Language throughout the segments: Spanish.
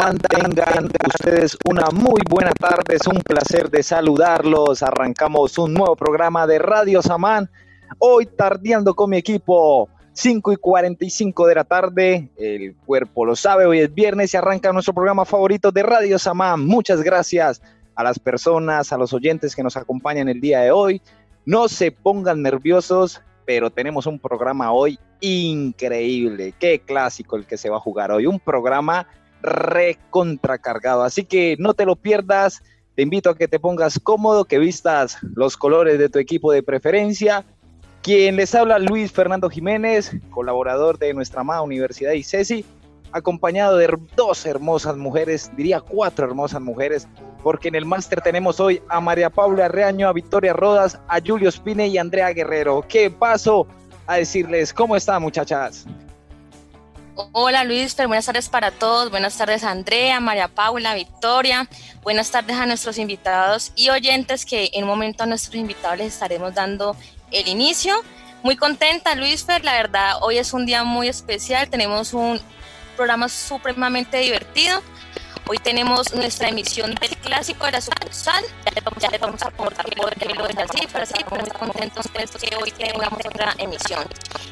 ¿Cómo andan? Tengan ustedes una muy buena tarde, es un placer de saludarlos. Arrancamos un nuevo programa de Radio Samán, hoy tardeando con mi equipo. 5 y 45 de la tarde, el cuerpo lo sabe, hoy es viernes y arranca nuestro programa favorito de Radio Samán. Muchas gracias a las personas, a los oyentes que nos acompañan el día de hoy. No se pongan nerviosos, pero tenemos un programa hoy increíble. Qué clásico el que se va a jugar hoy. Un programa recontracargado. Así que no te lo pierdas. Te invito a que te pongas cómodo, que vistas los colores de tu equipo de preferencia. Quien les habla, Luis Fernando Jiménez, colaborador de nuestra amada Universidad ICESI, acompañado de dos hermosas mujeres, diría cuatro hermosas mujeres, porque en el máster tenemos hoy a María Paula Reaño, a Victoria Rodas, a Julio Spine y a Andrea Guerrero. ¿Qué paso? a decirles cómo están muchachas. Hola Luis, buenas tardes para todos, buenas tardes Andrea, María Paula, Victoria, buenas tardes a nuestros invitados y oyentes que en un momento a nuestros invitados les estaremos dando el inicio. Muy contenta Luis Fer, la verdad hoy es un día muy especial, tenemos un programa supremamente divertido Hoy tenemos nuestra emisión del clásico de la sucursal. Ya les vamos a contar por lo es así, pero estamos muy contentos que hoy tengamos otra emisión.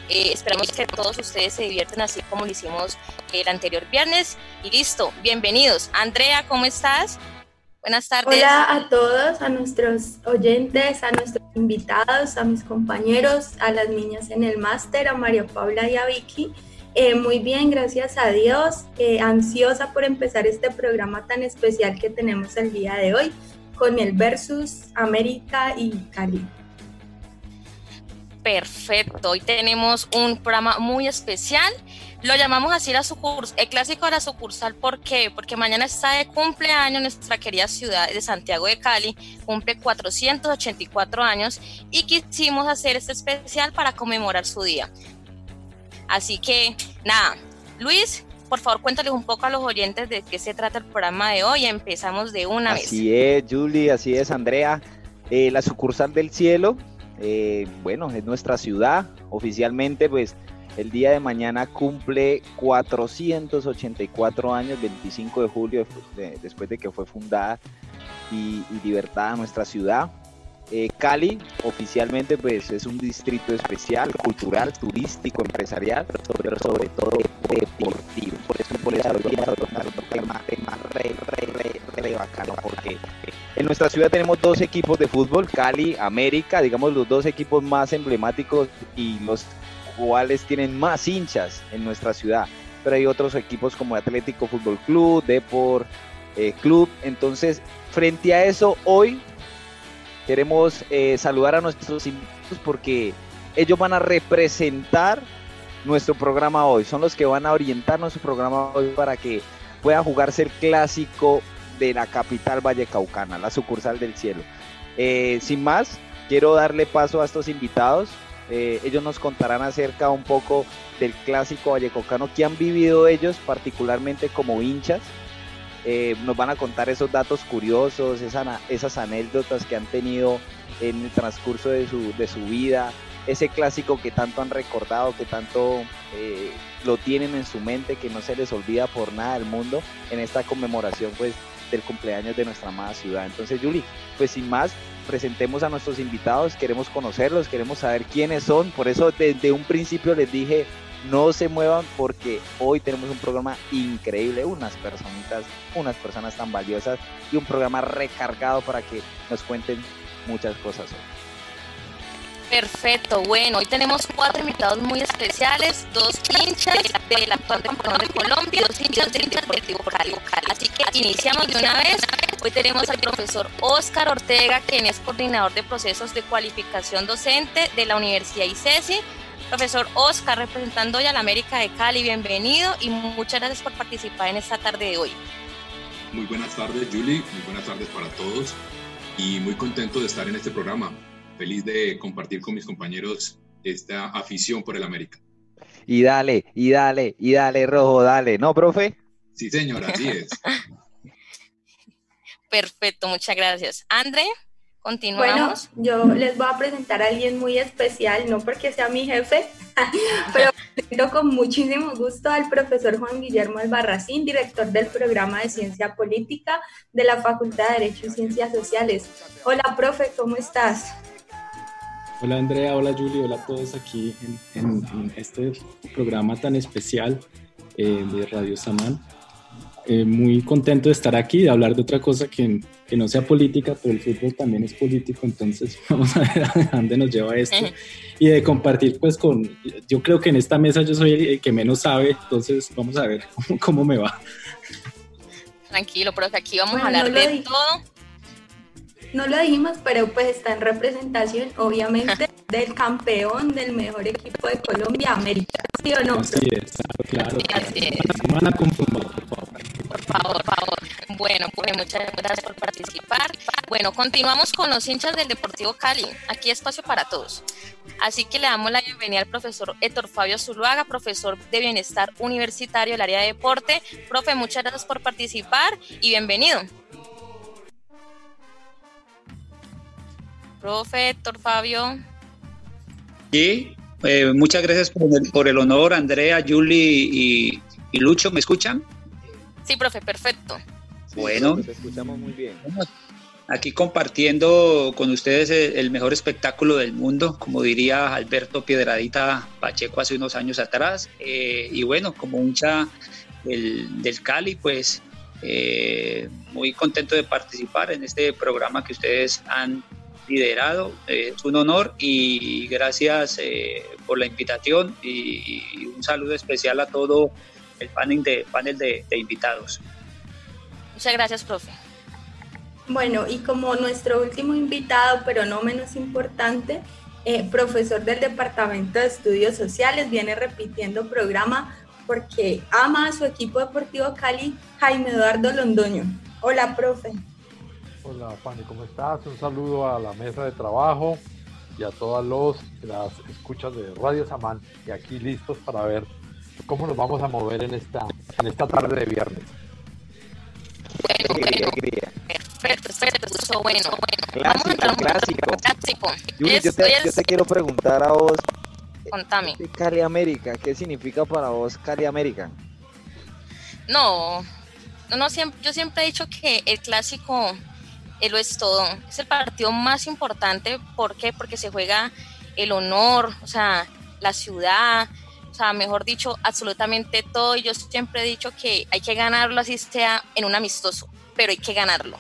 Eh, esperamos que todos ustedes se divierten así como lo hicimos el anterior viernes. Y listo, bienvenidos. Andrea, ¿cómo estás? Buenas tardes. Hola a todos, a nuestros oyentes, a nuestros invitados, a mis compañeros, a las niñas en el máster, a María Paula y a Vicky. Eh, muy bien, gracias a Dios. Eh, ansiosa por empezar este programa tan especial que tenemos el día de hoy con el Versus América y Cali. Perfecto, hoy tenemos un programa muy especial. Lo llamamos así la sucursal, el clásico de la sucursal, ¿por qué? Porque mañana está de cumpleaños nuestra querida ciudad de Santiago de Cali, cumple 484 años y quisimos hacer este especial para conmemorar su día. Así que, nada, Luis, por favor, cuéntales un poco a los oyentes de qué se trata el programa de hoy. Empezamos de una vez. Así es, Julie, así es, Andrea. Eh, la sucursal del cielo, eh, bueno, es nuestra ciudad. Oficialmente, pues, el día de mañana cumple 484 años, 25 de julio, después de que fue fundada y, y libertada nuestra ciudad. Eh, Cali oficialmente pues es un distrito especial, cultural, turístico, empresarial, pero sobre todo deportivo. Por eso por eso un tema, re, bacano porque en nuestra ciudad tenemos dos equipos de fútbol, Cali, América, digamos los dos equipos más emblemáticos y los cuales tienen más hinchas en nuestra ciudad. Pero hay otros equipos como Atlético Fútbol Club, Deport eh, Club. Entonces, frente a eso, hoy Queremos eh, saludar a nuestros invitados porque ellos van a representar nuestro programa hoy. Son los que van a orientar nuestro programa hoy para que pueda jugarse el clásico de la capital vallecaucana, la sucursal del cielo. Eh, sin más, quiero darle paso a estos invitados. Eh, ellos nos contarán acerca un poco del clásico vallecaucano que han vivido ellos, particularmente como hinchas, eh, nos van a contar esos datos curiosos, esas anécdotas que han tenido en el transcurso de su, vida, ese clásico que tanto han recordado, que tanto eh, lo tienen en su mente, que no se les olvida por nada del mundo en esta conmemoración pues del cumpleaños de nuestra amada ciudad. Entonces, Juli, pues sin más, presentemos a nuestros invitados, queremos conocerlos, queremos saber quiénes son, por eso desde un principio les dije no se muevan porque hoy tenemos un programa increíble, unas personitas, unas personas tan valiosas y un programa recargado para que nos cuenten muchas cosas hoy. Perfecto, bueno, hoy tenemos cuatro invitados muy especiales, dos hinchas del actual campeón de Colombia, dos hinchas del Deportivo Cali. Así que iniciamos de una vez. Hoy tenemos al profesor Oscar Ortega, quien es coordinador de procesos de cualificación docente de la Universidad ICESI Profesor Oscar, representando hoy a la América de Cali, bienvenido y muchas gracias por participar en esta tarde de hoy. Muy buenas tardes, Julie, muy buenas tardes para todos y muy contento de estar en este programa. Feliz de compartir con mis compañeros esta afición por el América. Y dale, y dale, y dale, rojo, dale, ¿no, profe? Sí, señor, así es. Perfecto, muchas gracias. André. Continuamos. Bueno, yo les voy a presentar a alguien muy especial, no porque sea mi jefe, pero presento con muchísimo gusto al profesor Juan Guillermo Albarracín, director del programa de Ciencia Política de la Facultad de Derecho y Ciencias Sociales. Hola, profe, ¿cómo estás? Hola Andrea, hola Julio, hola a todos aquí en, este programa tan especial eh, de Radio Samán. Eh, muy contento de estar aquí, de hablar de otra cosa que, que, no sea política, pero el fútbol también es político, entonces vamos a ver a dónde nos lleva esto. Y de compartir pues con, yo creo que en esta mesa yo soy el, que menos sabe, entonces vamos a ver cómo, me va. Tranquilo, pero aquí vamos a hablar de todo no lo dijimos, pero pues está en representación, obviamente, del campeón del mejor equipo de Colombia, América, ¿sí o no? Así es, claro. Así es. No van a confundir, por favor. Por favor, por favor. Bueno, pues muchas gracias por participar. Bueno, continuamos con los hinchas del Deportivo Cali. Aquí espacio para todos. Así que le damos la bienvenida al profesor Héctor Fabio Zuluaga, profesor de Bienestar Universitario del área de deporte. Profe, muchas gracias por participar y bienvenido. Profe Héctor Fabio. Sí, eh, muchas gracias por el, honor, Andrea, Julie y, Lucho. ¿Me escuchan? Sí, profe, perfecto. bueno, escuchamos muy bien. Aquí compartiendo con ustedes el, mejor espectáculo del mundo, como diría Alberto Piedradita Pacheco hace unos años atrás. Eh, y bueno, como hincha del, del Cali, pues eh, muy contento de participar en este programa que ustedes han liderado. Eh, es un honor y gracias eh, por la invitación y, un saludo especial a todo el panel de, panel de, invitados. Muchas gracias, profe. Bueno, y como nuestro último invitado, pero no menos importante, eh, profesor del Departamento de Estudios Sociales, viene repitiendo programa porque ama a su equipo deportivo Cali, Jaime Eduardo Londoño. Hola, profe. Hola Fanny, ¿cómo estás? Un saludo a la mesa de trabajo y a todas los, las escuchas de Radio Samán y aquí listos para ver cómo nos vamos a mover en esta, en esta tarde de viernes. Bueno, bueno, perfecto, perfecto, bueno, bueno. Vamos a entrar clásico. clásico. yo, te, yo te quiero preguntar a vos, Contame. Cali América, ¿qué significa para vos Cali América? No, no, siempre, yo siempre he dicho que el clásico lo es todo. Es el partido más importante, ¿por qué? Porque se juega el honor, o sea, la ciudad, o sea, mejor dicho, absolutamente todo. Y yo siempre he dicho que hay que ganarlo así sea en un amistoso, pero hay que ganarlo.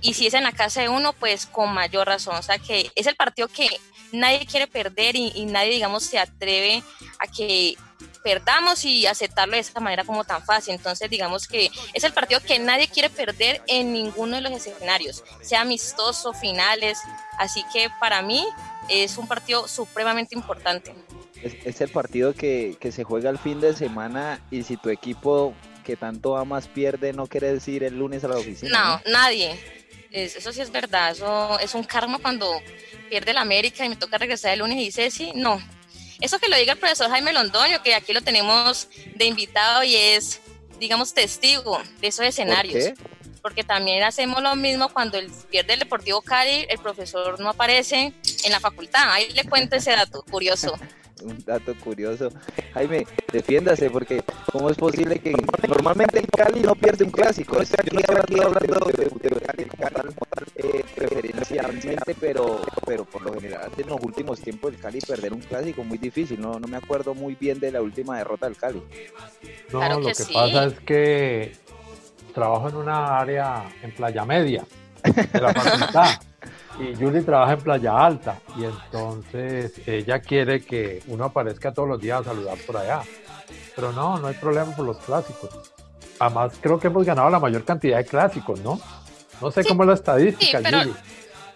Y si es en la casa de uno, pues con mayor razón. O sea, que es el partido que nadie quiere perder y nadie, digamos, se atreve a que perdamos y aceptarlo de esa manera como tan fácil. Entonces, digamos que es el partido que nadie quiere perder en ninguno de los escenarios, sea amistoso, finales. Así que para mí es un partido supremamente importante. Es, el partido que, se juega el fin de semana y si tu equipo que tanto amas pierde, no quiere decir el lunes a la oficina. No, nadie. eso sí es verdad. Eso es un karma cuando pierde la América y me toca regresar el lunes y dice, sí, no, eso que lo diga el profesor Jaime Londoño, que aquí lo tenemos de invitado y es, digamos, testigo de esos escenarios. Porque también hacemos lo mismo cuando el, pierde el Deportivo Cali, el profesor no aparece en la facultad. Ahí le cuento ese dato curioso. un dato curioso. Jaime, defiéndase porque ¿cómo es posible que normalmente el Cali no pierde un clásico? O sea, yo no estoy aquí hablando de, de Cali como tal, eh, preferencialmente, pero, pero por lo general en los últimos tiempos el Cali perder un clásico muy difícil. No, no me acuerdo muy bien de la última derrota del Cali. No, lo que pasa es que trabajo en una área en Playa Media de la facultad. y Julie trabaja en Playa Alta y entonces ella quiere que uno aparezca todos los días a saludar por allá. Pero no, no hay problema por los clásicos. Además, creo que hemos ganado la mayor cantidad de clásicos, ¿no? No sé cómo es la estadística, pero, Julie.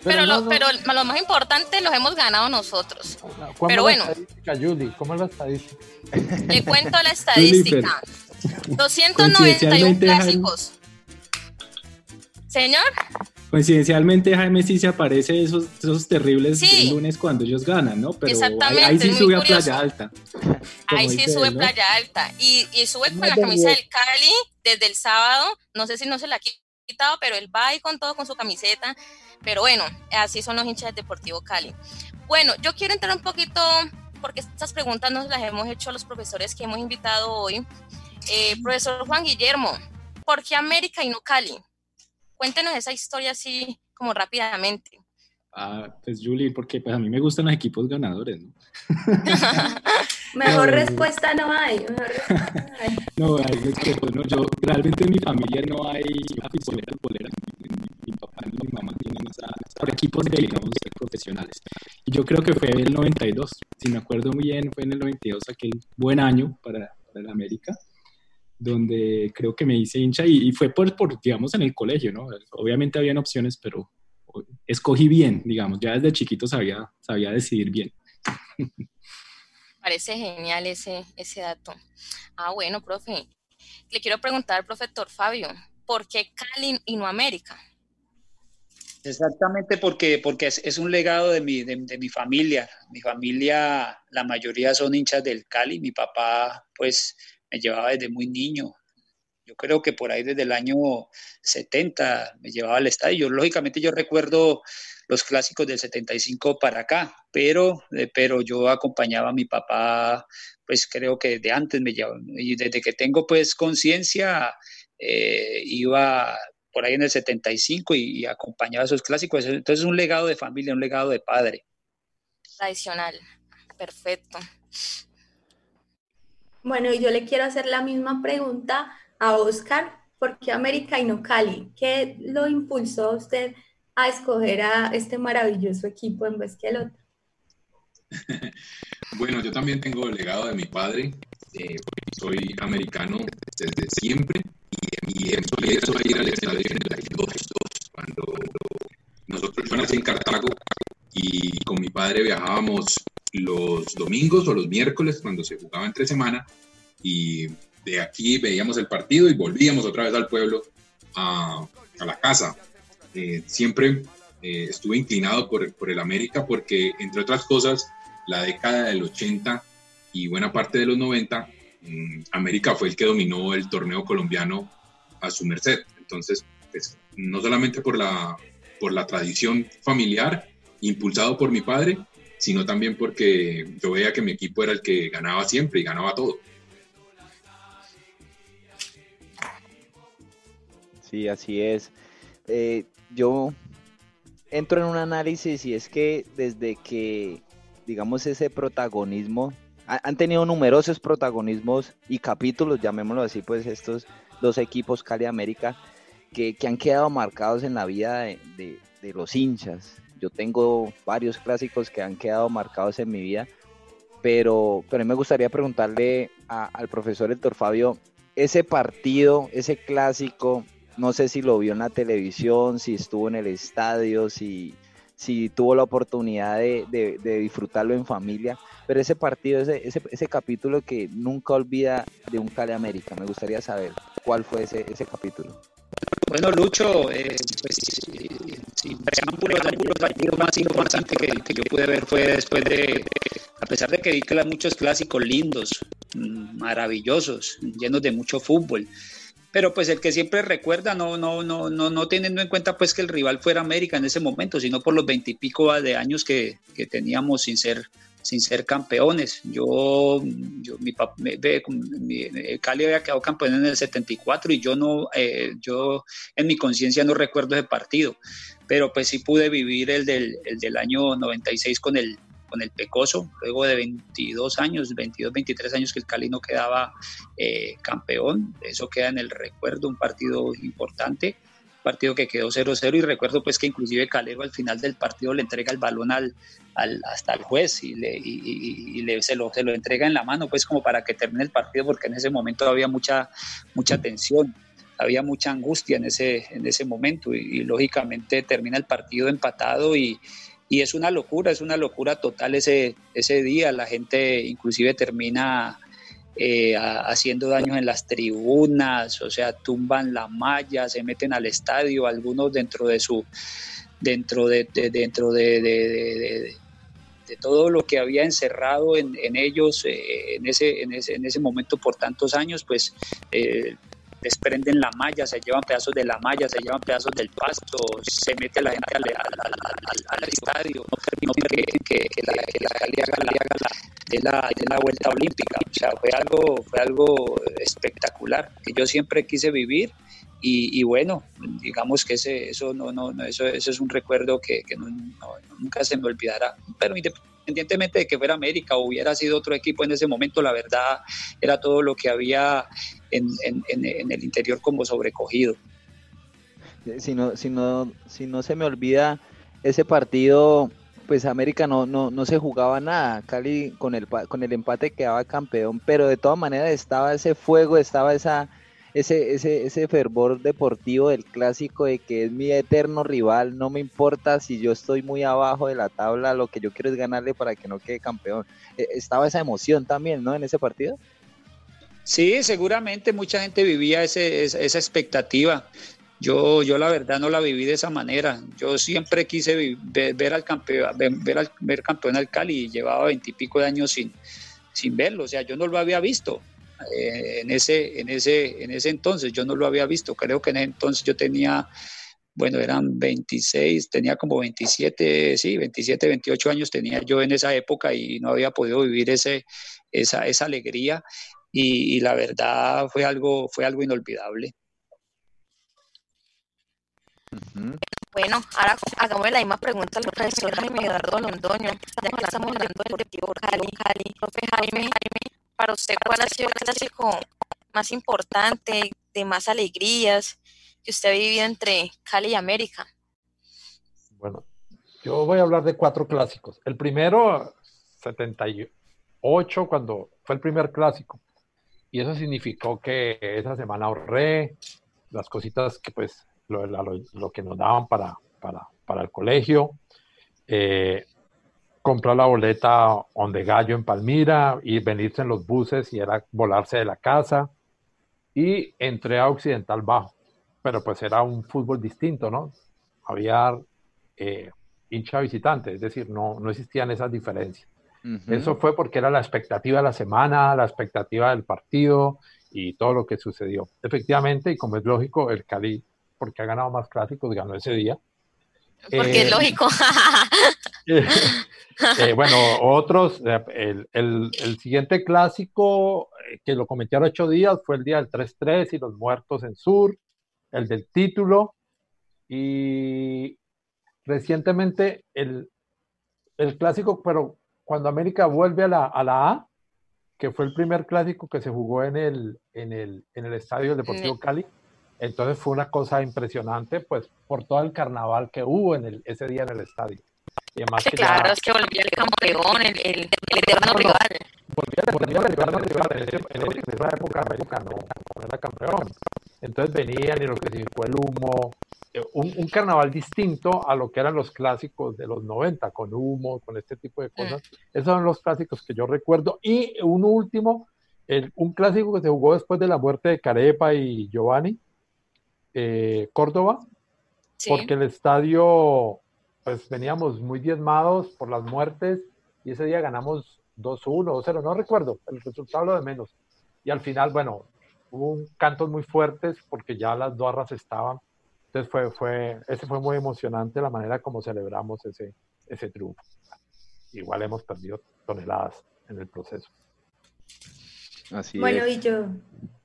Pero, lo, pero, lo, más importante los hemos ganado nosotros. Pero bueno. La estadística, Julie? ¿Cómo es la estadística? Le cuento la estadística. 291 clásicos. Señor. Coincidencialmente Jaime sí se aparece esos, esos terribles lunes cuando ellos ganan, ¿no? Pero ahí, sí sube a Playa Alta. Ahí sí sube a Playa Alta. Y, y sube con la camisa del Cali desde el sábado. No sé si no se la ha quitado, pero él va ahí con todo, con su camiseta. Pero bueno, así son los hinchas del Deportivo Cali. Bueno, yo quiero entrar un poquito, porque estas preguntas nos las hemos hecho a los profesores que hemos invitado hoy. Eh, profesor Juan Guillermo, ¿por qué América y no Cali? Cuéntenos esa historia así como rápidamente. Ah, pues Julie, porque pues a mí me gustan los equipos ganadores, ¿no? mejor respuesta no hay. no, hay no, yo realmente en mi familia no hay aficionados futboleras, mi, mi, papá y mi mamá tienen por equipos de, digamos, profesionales. Y yo creo que fue el 92, si me acuerdo muy bien, fue en el 92 aquel buen año para, para el América donde creo que me hice hincha y, y fue por, por, digamos, en el colegio, ¿no? Obviamente habían opciones, pero escogí bien, digamos, ya desde chiquito sabía, sabía decidir bien. Parece genial ese, ese dato. Ah, bueno, profe. Le quiero preguntar, profesor Fabio, ¿por qué Cali y no América? Exactamente porque, porque es, un legado de mi, de, mi familia. Mi familia, la mayoría son hinchas del Cali. Mi papá, pues, me llevaba desde muy niño yo creo que por ahí desde el año 70 me llevaba al estadio. Lógicamente yo recuerdo los clásicos del 75 para acá, pero, eh, pero yo acompañaba a mi papá, pues creo que de antes me llevaba, y desde que tengo pues conciencia, eh, iba por ahí en el 75 y, y, acompañaba a esos clásicos. Entonces es un legado de familia, un legado de padre. Tradicional, perfecto. Bueno, y yo le quiero hacer la misma pregunta a Oscar, ¿por qué América y no Cali? ¿Qué lo impulsó a usted a escoger a este maravilloso equipo en vez que el otro? bueno, yo también tengo el legado de mi padre. Eh, soy americano desde siempre y, empiezo a ir al estadio en el 2 cuando nosotros yo nací en Cartago y con mi padre viajábamos los domingos o los miércoles cuando se jugaba entre semana y de aquí veíamos el partido y volvíamos otra vez al pueblo, a, la casa. Eh, siempre eh, estuve inclinado por, por, el América porque, entre otras cosas, la década del 80 y buena parte de los 90, mm, América fue el que dominó el torneo colombiano a su merced. Entonces, pues, no solamente por la, por la tradición familiar, impulsado por mi padre, sino también porque yo veía que mi equipo era el que ganaba siempre y ganaba todo. Sí, así es. Eh, yo entro en un análisis y es que desde que, digamos, ese protagonismo, han tenido numerosos protagonismos y capítulos, llamémoslo así, pues estos dos equipos Cali América, que, han quedado marcados en la vida de, los hinchas. Yo tengo varios clásicos que han quedado marcados en mi vida, pero, pero a mí me gustaría preguntarle al profesor Héctor Fabio, ese partido, ese clásico, no sé si lo vio en la televisión, si estuvo en el estadio, si, si tuvo la oportunidad de, disfrutarlo en familia, pero ese partido, ese, ese, capítulo que nunca olvida de un Cali América, me gustaría saber cuál fue ese, ese capítulo. Bueno, Lucho, eh, pues sí, el más importante que, que yo pude ver fue después de, a pesar de que vi muchos clásicos lindos, mm, maravillosos, llenos de mucho fútbol, pero pues el que siempre recuerda, no, no, no, no, no teniendo en cuenta pues que el rival fuera América en ese momento, sino por los veintipico de años que, que, teníamos sin ser, sin ser campeones. Yo, yo mi, mi, Cali había quedado campeón en el 74 y yo no, eh, yo en mi conciencia no recuerdo ese partido, pero pues sí pude vivir el del, el del año 96 con el, con el Pecoso, luego de 22 años, 22, 23 años que el Cali no quedaba eh, campeón, eso queda en el recuerdo, un partido importante, partido que quedó 0-0 y recuerdo pues que inclusive Calero al final del partido le entrega el balón al, hasta al juez y, le, y, le, se, lo, se lo entrega en la mano pues como para que termine el partido porque en ese momento había mucha, mucha tensión había mucha angustia en ese, en ese momento y, lógicamente termina el partido empatado y, es una locura, es una locura total ese, ese día. La gente inclusive termina eh, haciendo daños en las tribunas, o sea, tumban la malla, se meten al estadio, algunos dentro de su, dentro de, dentro de, de, todo lo que había encerrado en, ellos eh, en, ese, en, ese, en ese momento por tantos años, pues eh, desprenden la malla, se llevan pedazos de la malla, se llevan pedazos del pasto, se mete la gente al, estadio, no que, que, la, que la Cali haga la, de, la, de la vuelta olímpica. O sea, fue algo, fue algo espectacular que yo siempre quise vivir. Y, bueno, digamos que ese, eso, no, no, eso, eso es un recuerdo que, que no, nunca se me olvidará. Pero independientemente de que fuera América o hubiera sido otro equipo en ese momento, la verdad era todo lo que había en, en, en el interior como sobrecogido. Si no, si, no, si no se me olvida, ese partido, pues América no, no, no se jugaba nada. Cali con el, con el empate quedaba campeón, pero de todas maneras estaba ese fuego, estaba esa ese, ese, ese fervor deportivo del clásico de que es mi eterno rival, no me importa si yo estoy muy abajo de la tabla, lo que yo quiero es ganarle para que no quede campeón. E, estaba esa emoción también, ¿no? En ese partido. Sí, seguramente mucha gente vivía ese, esa expectativa. Yo, yo la verdad no la viví de esa manera. Yo siempre quise ver, al campeón, ver, al, ver campeón al Cali y llevaba veintipico de años sin, sin verlo. O sea, yo no lo había visto. Eh, en, ese, en, ese, en ese entonces. Yo no lo había visto, creo que en ese entonces yo tenía, bueno, eran 26, tenía como 27, sí, 27, 28 años tenía yo en esa época y no había podido vivir ese, esa, esa alegría y, la verdad fue algo, fue algo inolvidable. Bueno, ahora hagamos la misma pregunta al profesor Jaime Eduardo Londoño, ya que estamos hablando del Deportivo Cali, Cali, profe Jaime, Jaime, para usted, ¿cuál ha sido el clásico más importante, de más alegrías que usted ha vivido entre Cali y América? Bueno, yo voy a hablar de cuatro clásicos. El primero, 78, cuando fue el primer clásico. Y eso significó que esa semana ahorré las cositas que pues lo, que nos daban para, para, para el colegio. Eh, comprar la boleta donde gallo en Palmira y venirse en los buses y era volarse de la casa. Y entré a Occidental Bajo, pero pues era un fútbol distinto, ¿no? Había eh, hincha visitante, es decir, no, no existían esas diferencias. Eso fue porque era la expectativa de la semana, la expectativa del partido y todo lo que sucedió. Efectivamente, y como es lógico, el Cali, porque ha ganado más clásicos, ganó ese día. Porque es eh, lógico. Eh, bueno, otros, eh, el, siguiente clásico que lo comenté hace ocho días fue el día del 3-3 y los muertos en Sur, el del título. Y recientemente el, el clásico, pero cuando América vuelve a la, a la A, que fue el primer clásico que se jugó en el, en el, en el estadio del Deportivo Cali. Entonces fue una cosa impresionante, pues, por todo el carnaval que hubo en el, ese día en el estadio. Y además sí, claro, es que el campeón, el, el, el eterno rival. El eterno rival. En, esa época América no, no, era campeón. Entonces venían y lo que significó el humo. Eh, un, un, carnaval distinto a lo que eran los clásicos de los 90, con humo, con este tipo de cosas. Mm. Esos son los clásicos que yo recuerdo. Y un último, el, un clásico que se jugó después de la muerte de Carepa y Giovanni, eh, Córdoba, sí. porque el estadio, pues veníamos muy diezmados por las muertes y ese día ganamos 2-1, 2-0, no recuerdo, el resultado lo de menos. Y al final, bueno, hubo cantos muy fuertes porque ya las barras estaban. Entonces fue, fue, ese fue muy emocionante la manera como celebramos ese, ese triunfo. Igual hemos perdido toneladas en el proceso. Así bueno, y yo,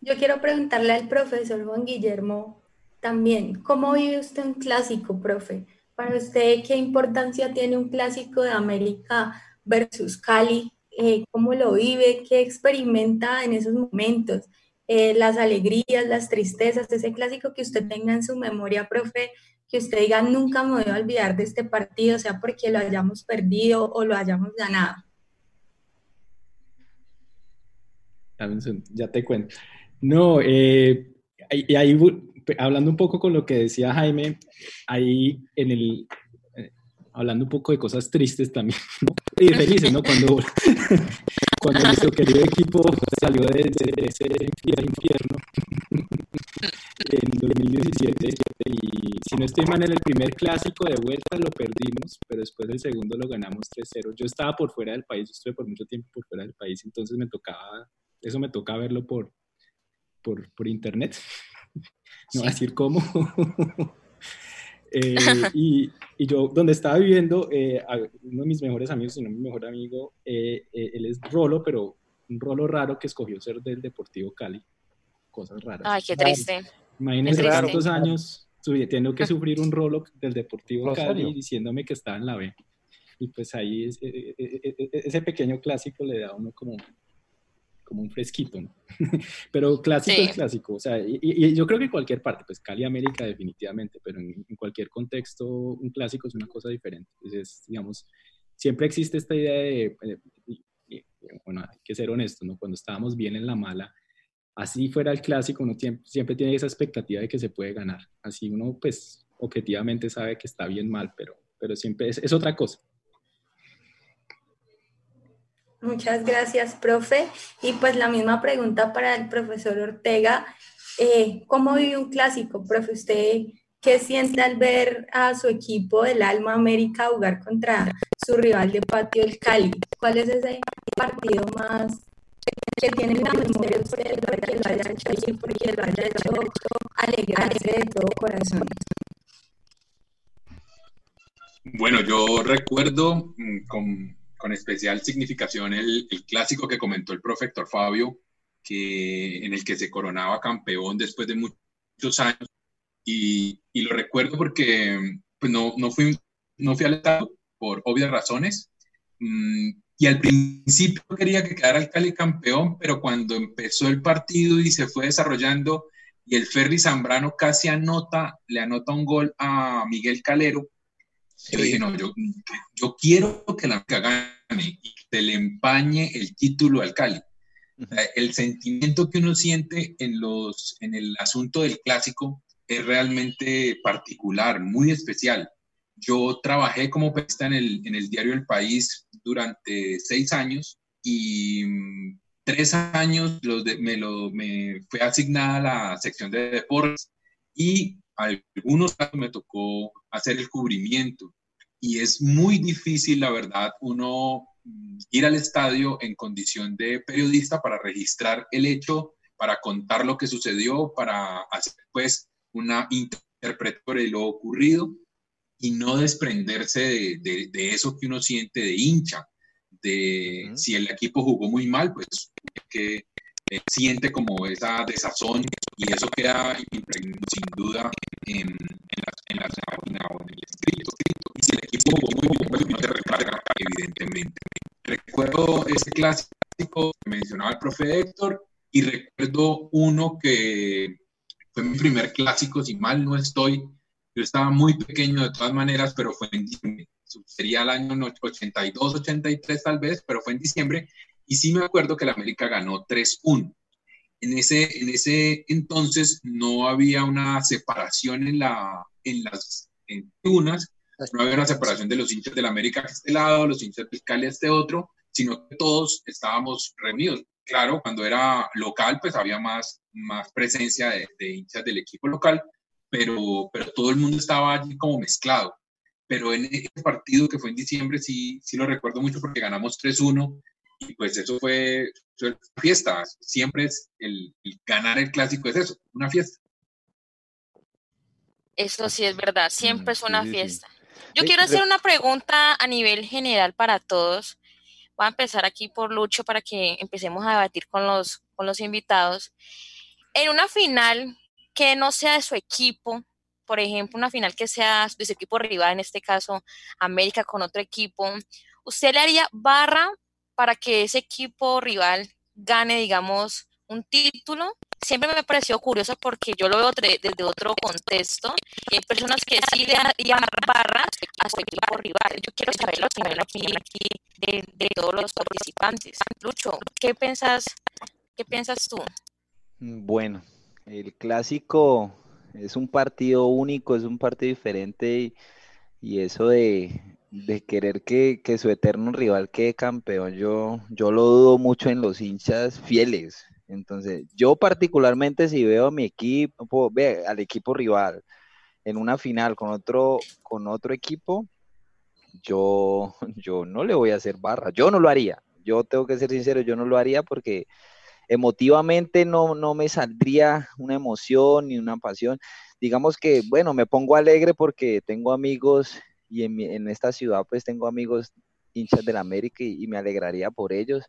yo quiero preguntarle al profesor Juan Guillermo también, ¿cómo vive usted un clásico, profe? Para usted, ¿qué importancia tiene un clásico de América versus Cali? Eh, ¿Cómo lo vive? ¿Qué experimenta en esos momentos? Eh, las alegrías, las tristezas, ese clásico que usted tenga en su memoria, profe, que usted diga, nunca me voy a olvidar de este partido, sea porque lo hayamos perdido o lo hayamos ganado. Ya te cuento. No, eh, ahí hablando un poco con lo que decía Jaime, ahí en el, eh, hablando un poco de cosas tristes también, y felices, ¿no? Cuando, cuando nuestro querido equipo salió de, ese infierno en 2017 y si no estoy mal en el primer clásico de vuelta lo perdimos, pero después del segundo lo ganamos 3-0. Yo estaba por fuera del país, estuve por mucho tiempo por fuera del país, entonces me tocaba, eso me tocaba verlo por, por, por internet no voy a decir cómo. Eh, y, y, yo, donde estaba viviendo, eh, uno de mis mejores amigos, si no mi mejor amigo, eh, él es Rolo, pero un Rolo raro que escogió ser del Deportivo Cali. Cosas raras. Ay, qué triste. Imagínense tantos años teniendo que sufrir un Rolo del Deportivo Cali diciéndome que estaba en la B. Y pues ahí ese pequeño clásico le da a uno como como un fresquito, ¿no? pero clásico es clásico, o sea, y, yo creo que en cualquier parte, pues Cali América definitivamente, pero en, cualquier contexto un clásico es una cosa diferente. Entonces, digamos, siempre existe esta idea de, bueno, hay que ser honesto, ¿no? Cuando estábamos bien en la mala, así fuera el clásico, uno siempre tiene esa expectativa de que se puede ganar. Así uno, pues, objetivamente sabe que está bien mal, pero, pero siempre es otra cosa. Muchas gracias, profe. Y pues la misma pregunta para el profesor Ortega. Eh, ¿Cómo vive un clásico, profe? ¿Usted qué siente al ver a su equipo del Alma América jugar contra su rival de patio, el Cali? ¿Cuál es ese partido más que tiene la memoria usted que lo haya hecho porque lo haya hecho alegrarse de todo corazón? Bueno, yo recuerdo mm, con con especial significación el, clásico que comentó el profesor Fabio, que, en el que se coronaba campeón después de muchos años. Y, lo recuerdo porque pues no, no, fui, no fui al estado por obvias razones. Mm, y al principio quería que quedara el Cali campeón, pero cuando empezó el partido y se fue desarrollando y el Ferry Zambrano casi anota, le anota un gol a Miguel Calero, yo dije, no, yo, yo quiero que la gane y que se le empañe el título al Cali. el sentimiento que uno siente en, los, en el asunto del clásico es realmente particular, muy especial. Yo trabajé como periodista en el, en el diario El País durante seis años y mm, tres años los me, lo, me fue asignada la sección de deportes y algunos me tocó hacer el cubrimiento y es muy difícil, la verdad, uno ir al estadio en condición de periodista para registrar el hecho, para contar lo que sucedió, para hacer pues una interpretación de lo ocurrido y no desprenderse de, de, eso que uno siente de hincha, de si el equipo jugó muy mal, pues que eh, siente como esa desazón y eso queda sin duda en, en, la, en página o en el escrito. Y si el equipo pues no se reclama, evidentemente. Recuerdo ese clásico que mencionaba el profe Héctor y recuerdo uno que fue mi primer clásico, si mal no estoy. Yo estaba muy pequeño de todas maneras, pero fue en diciembre. Sería el año 82, 83 tal vez, pero fue en diciembre y sí me acuerdo que la América ganó 3-1. En ese, en ese entonces no había una separación en, la, en las en tribunas, no había una separación de los hinchas de la América a este lado, los hinchas del Cali a este otro, sino que todos estábamos reunidos. Claro, cuando era local, pues había más, más presencia de, de hinchas del equipo local, pero, pero todo el mundo estaba allí como mezclado. Pero en ese partido que fue en diciembre, sí, sí lo recuerdo mucho porque ganamos 3-1 y pues eso fue, una fiesta. Siempre es el, ganar el clásico es eso, una fiesta. Eso sí es verdad, siempre es una fiesta. Yo quiero hacer una pregunta a nivel general para todos. Voy a empezar aquí por Lucho para que empecemos a debatir con los, con los invitados. En una final que no sea de su equipo, por ejemplo, una final que sea de su equipo rival, en este caso América con otro equipo, ¿usted le haría barra para que ese equipo rival gane, digamos, un título. Siempre me pareció curioso porque yo lo veo desde otro contexto. hay personas que sí le llaman barras a su equipo rival. Yo quiero saber la opinión aquí, aquí de, todos los participantes. Lucho, ¿qué piensas, qué piensas tú? Bueno, el clásico es un partido único, es un partido diferente y eso de, de querer que, su eterno rival quede campeón, yo, yo lo dudo mucho en los hinchas fieles. Entonces, yo particularmente si veo a mi equipo, ve, al equipo rival en una final con otro, con otro equipo, yo, yo no le voy a hacer barra, yo no lo haría. Yo tengo que ser sincero, yo no lo haría porque emotivamente no, no me saldría una emoción ni una pasión. Digamos que, bueno, me pongo alegre porque tengo amigos y en, en esta ciudad pues tengo amigos hinchas del América y, me alegraría por ellos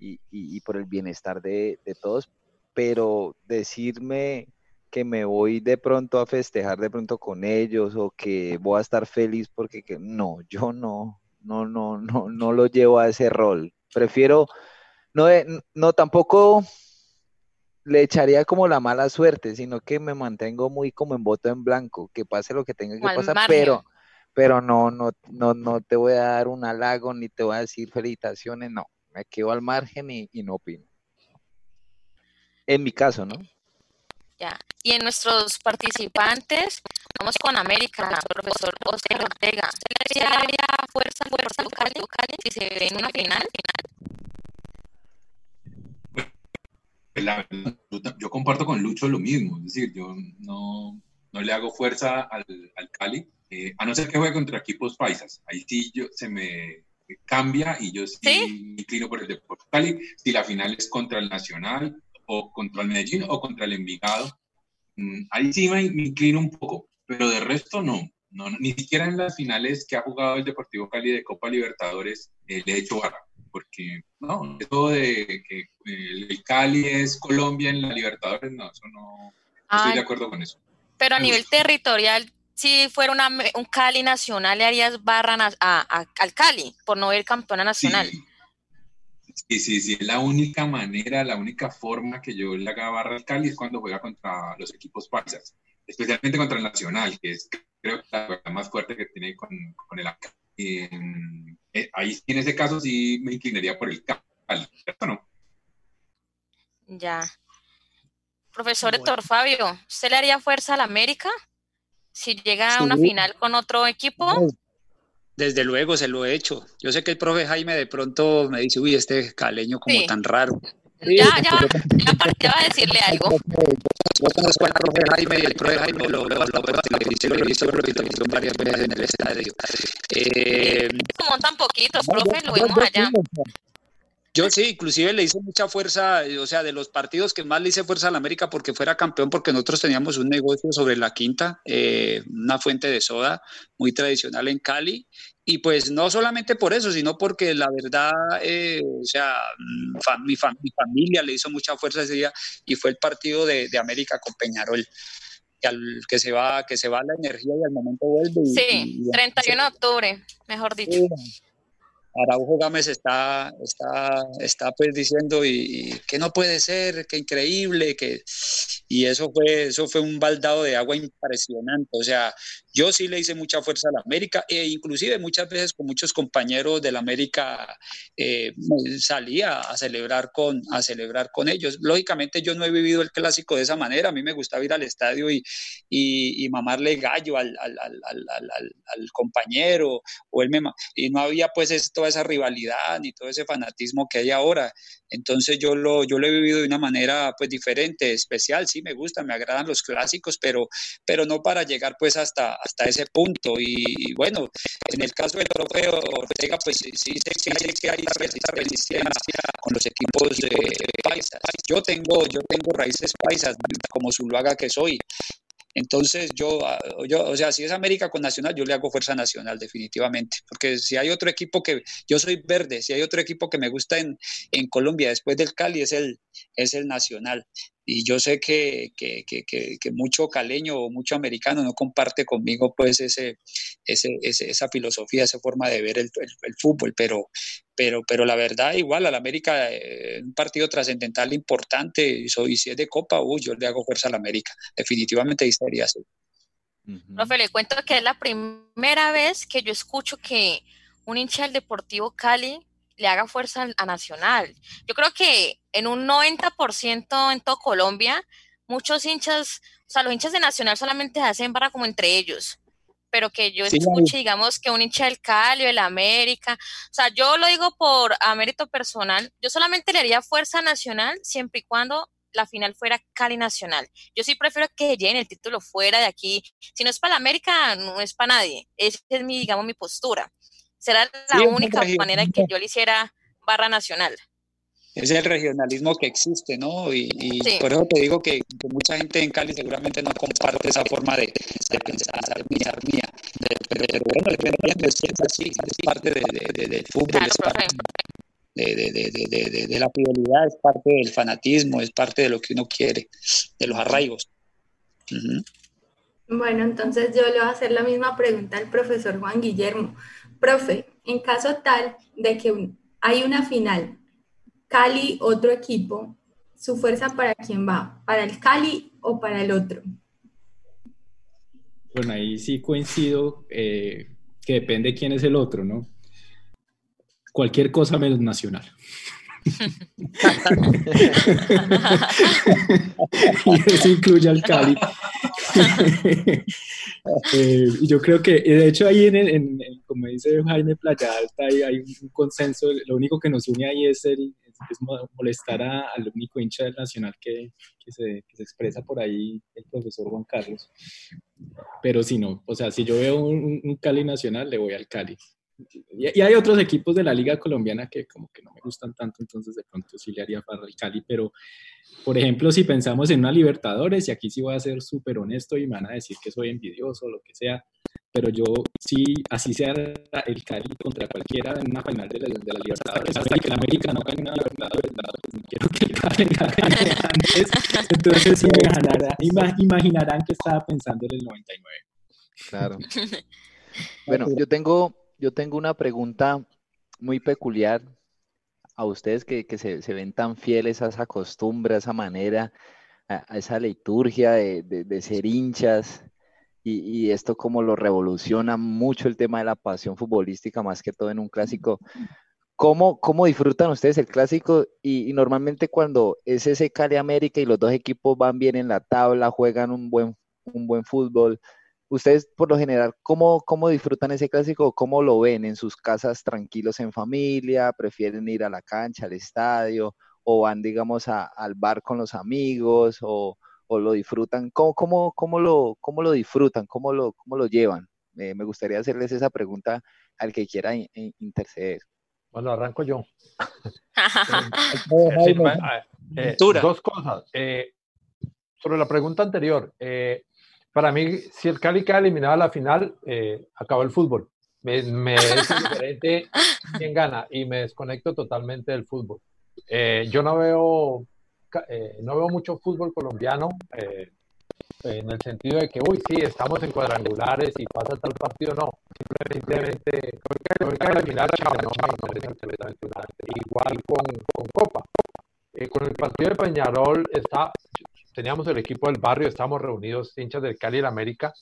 y, y, por el bienestar de, de, todos, pero decirme que me voy de pronto a festejar de pronto con ellos o que voy a estar feliz porque que, no, yo no, no, no, no, no lo llevo a ese rol. Prefiero, no, no tampoco le echaría como la mala suerte, sino que me mantengo muy como en voto en blanco, que pase lo que tenga que pasar, pero pero no, no, no, no te voy a dar un halago ni te voy a decir felicitaciones, no, me quedo al margen y, no opino. En mi caso, ¿no? Ya. Y en nuestros participantes, vamos con América, profesor Oscar Ortega. ¿Se le daría fuerza, fuerza local, local si se ve en una final? yo comparto con Lucho lo mismo, es decir, yo no, no le hago fuerza al, al Cali, eh, a no ser que juegue contra equipos paisas. Ahí sí yo, se me cambia y yo sí, me inclino por el Deportes Cali. Si la final es contra el Nacional o contra el Medellín o contra el Envigado, mm, ahí sí me, inclino un poco, pero de resto no. No, ni siquiera en las finales que ha jugado el Deportivo Cali de Copa Libertadores eh, le he hecho barra, porque no, eso de que el, Cali es Colombia en la Libertadores, no, eso no, estoy de acuerdo con eso. Pero a nivel territorial, si fuera una, un Cali nacional, le harías barra a, al Cali por no ir campeona nacional. Sí. sí, sí, La única manera, la única forma que yo le haga barra al Cali es cuando juega contra los equipos paisas, especialmente contra el Nacional, que es creo que la más fuerte que tiene con, con el ACA. Em, eh, ahí en ese caso sí me inclinaría por el Cali, ¿cierto no? Ya. Profesor Héctor Fabio, ¿usted le haría fuerza a la América? Si llega a una final con otro equipo? Desde luego, se lo he hecho. Yo sé que el profe Jaime de pronto me dice, uy, este caleño como tan raro. Ya, ya, ya, va a decirle algo. Yo conozco al profe Jaime y el profe Jaime lo veo lo veo televisión, lo he visto en varias veces en el estadio. Eh, como tan poquitos, profe, lo vemos allá. Yo sí, inclusive le hice mucha fuerza, eh, o sea, de los partidos que más le hice fuerza a la América porque fuera campeón, porque nosotros teníamos un negocio sobre la quinta, eh, una fuente de soda muy tradicional en Cali, y pues no solamente por eso, sino porque la verdad, eh, o sea, mm, mi, familia le hizo mucha fuerza ese día y fue el partido de, América con Peñarol. Que, al, que se va que se va la energía y al momento vuelve. sí, 31 de octubre, mejor dicho. Araujo Gámez está, está, está pues diciendo y, que no puede ser, que increíble, que y eso fue, eso fue un baldado de agua impresionante. O sea, yo sí le hice mucha fuerza a la América e inclusive muchas veces con muchos compañeros de la América eh, salía a celebrar con a celebrar con ellos. Lógicamente yo no he vivido el clásico de esa manera. A mí me gustaba ir al estadio y, y, mamarle gallo al, al, compañero o él me y no había pues esto esa rivalidad ni todo ese fanatismo que hay ahora. Entonces yo lo, yo lo he vivido de una manera pues diferente, especial, sí me gusta, me agradan los clásicos, pero, pero no para llegar pues hasta, hasta ese punto. Y, bueno, en el caso del trofeo Ortega, pues sí, sí, sí, que hay resistencia con los equipos de, paisas. Yo tengo, yo tengo raíces paisas, como Zuluaga que soy, entonces yo, ah, yo, o sea, si es América con Nacional, yo le hago fuerza nacional definitivamente, porque si hay otro equipo que, yo soy verde, si hay otro equipo que me gusta en, en Colombia después del Cali es el, es el Nacional y yo sé que, que, que, que, mucho caleño o mucho americano no comparte conmigo pues ese, ese, esa filosofía, esa forma de ver el, el, fútbol, pero, pero, pero la verdad igual al América eh, un partido trascendental importante y, soy, si es de Copa, uy, yo le hago fuerza al América, definitivamente sería así. Profe, le cuento que es la primera vez que yo escucho que un hincha del Deportivo Cali le haga fuerza a Nacional. Yo creo que en un 90% en todo Colombia, muchos hinchas, o sea, los hinchas de Nacional solamente hacen para como entre ellos, pero que yo escuche, digamos, que un hincha del Cali o del América, o sea, yo lo digo por a mérito personal, yo solamente le haría fuerza a Nacional siempre y cuando la final fuera Cali Nacional. Yo sí prefiero que llenen el título fuera de aquí. Si no es para la América, no es para nadie. Esa es mi, digamos, mi postura. Será la única manera en que yo le hiciera barra nacional. es el regionalismo que existe, ¿no? Y, por eso te digo que, mucha gente en Cali seguramente no comparte esa forma de, pensar, de pensar mía. Pero, bueno, es, así, es parte del fútbol, es parte de, la fidelidad, es parte del fanatismo, es parte de lo que uno quiere, de los arraigos. Bueno, entonces yo le voy a hacer la misma pregunta al profesor Juan Guillermo. Profe, en caso tal de que hay una final, Cali, otro equipo, ¿su fuerza para quién va? ¿Para el Cali o para el otro? Bueno, ahí sí coincido eh, que depende quién es el otro, ¿no? Cualquier cosa menos nacional. y eso incluye al Cali. Eh, yo creo que, de hecho, ahí, en, como dice Jaime Playa Alta, hay, un consenso. Lo único que nos une ahí es, el, molestar al único hincha del Nacional que, se, expresa por ahí, el profesor Juan Carlos. Pero si no, o sea, si yo veo un, un Cali Nacional, le voy al Cali. Y, hay otros equipos de la Liga Colombiana que como que no me gustan tanto, entonces de pronto sí le haría para el Cali, pero por ejemplo, si pensamos en una Libertadores, y aquí sí voy a ser súper honesto y me van a decir que soy envidioso o lo que sea, pero yo sí, así sea el Cali contra cualquiera en una final de la, de la Libertadores, hasta que el América no gane una Libertadores, no quiero que el Cali gane antes, entonces sí me imaginarán que estaba pensando en el 99. Claro. Bueno, yo tengo yo tengo una pregunta muy peculiar a ustedes que, se, ven tan fieles a esa costumbre, a esa manera, a, esa liturgia de, ser hinchas y, esto como lo revoluciona mucho el tema de la pasión futbolística, más que todo en un clásico. ¿Cómo, cómo disfrutan ustedes el clásico? Y, normalmente cuando es ese Cali América y los dos equipos van bien en la tabla, juegan un buen, un buen fútbol, Ustedes, por lo general, ¿cómo, ¿cómo disfrutan ese clásico? ¿Cómo lo ven en sus casas tranquilos en familia? ¿Prefieren ir a la cancha, al estadio? ¿O van, digamos, al bar con los amigos? ¿O, lo disfrutan? ¿Cómo, cómo, cómo, lo, cómo lo disfrutan? ¿Cómo lo, cómo lo llevan? Eh, me gustaría hacerles esa pregunta al que quiera interceder. Bueno, arranco yo. Eh, dos cosas. Eh, sobre la pregunta anterior, para mí, si el Cali queda eliminado a la final, eh, acabó el fútbol. Me, me es diferente quién gana y me desconecto totalmente del fútbol. Eh, yo no veo, eh, no veo mucho fútbol colombiano en el sentido de que, uy, sí, estamos en cuadrangulares y pasa tal partido, no. Simplemente, eliminar, Igual con, con Copa. con el partido de Peñarol está, teníamos el equipo del barrio, estábamos reunidos, hinchas del Cali y el América,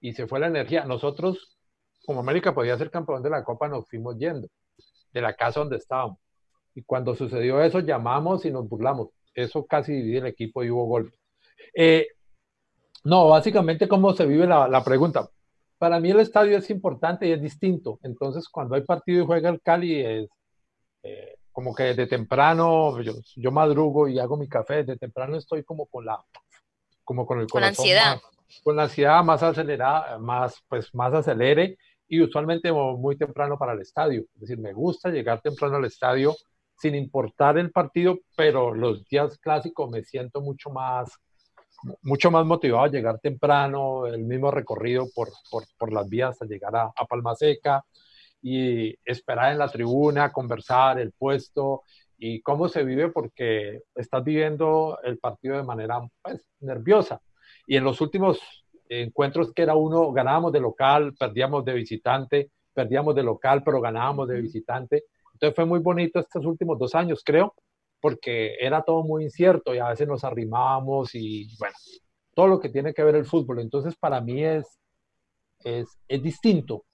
y se fue la energía. Nosotros, como América podía ser campeón de la Copa, nos fuimos yendo de la casa donde estábamos. Y cuando sucedió eso, llamamos y nos burlamos. Eso casi divide el equipo y hubo golpe. Eh, no, básicamente, ¿cómo se vive la, pregunta? Para mí el estadio es importante y es distinto. Entonces, cuando hay partido y juega el Cali, es, eh, como que de temprano, yo, yo, madrugo y hago mi café, de temprano estoy como con la, como con el con ansiedad. Más, con la ansiedad más acelerada, más, pues más acelere y usualmente muy temprano para el estadio. Es decir, me gusta llegar temprano al estadio sin importar el partido, pero los días clásicos me siento mucho más, mucho más motivado a llegar temprano, el mismo recorrido por, por, por las vías hasta llegar a, a Palma Seca, y esperar en la tribuna, conversar el puesto y cómo se vive porque estás viviendo el partido de manera pues, nerviosa. Y en los últimos encuentros que era uno, ganábamos de local, perdíamos de visitante, perdíamos de local, pero ganábamos de visitante. Entonces fue muy bonito estos últimos dos años, creo, porque era todo muy incierto y a veces nos arrimábamos y bueno, todo lo que tiene que ver el fútbol. Entonces para mí es, es, es distinto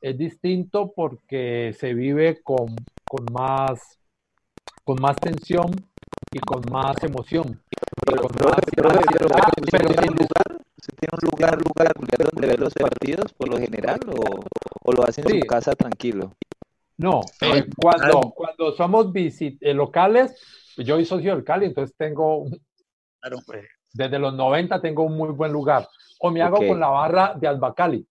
es distinto porque se vive con, con, más, con más tensión y con más emoción. Pero, tiene un lugar, lugar, donde ver los partidos por lo general o, o lo hacen en su casa tranquilo? No, eh, cuando, cuando somos visit eh, locales, yo soy socio del Cali, entonces tengo, claro. Eh, desde los 90 tengo un muy buen lugar. O me hago con la barra de Albacali.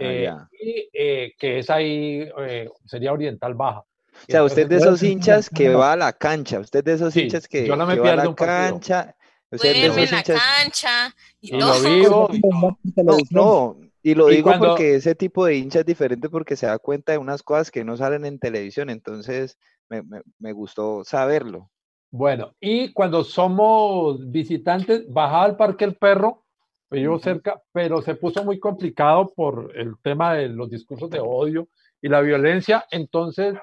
Ah, eh, y, eh, que es ahí, eh, sería Oriental Baja. O sea, usted de esos hinchas que va a la cancha, usted de esos hinchas que, yo no me va a la cancha. Usted de esos hinchas... la cancha y, lo vivo. No, no, y lo digo porque ese tipo de hincha es diferente porque se da cuenta de unas cosas que no salen en televisión, entonces me, me, me gustó saberlo. Bueno, y cuando somos visitantes, bajaba al Parque El Perro, vivo cerca, pero se puso muy complicado por el tema de los discursos de odio y la violencia, entonces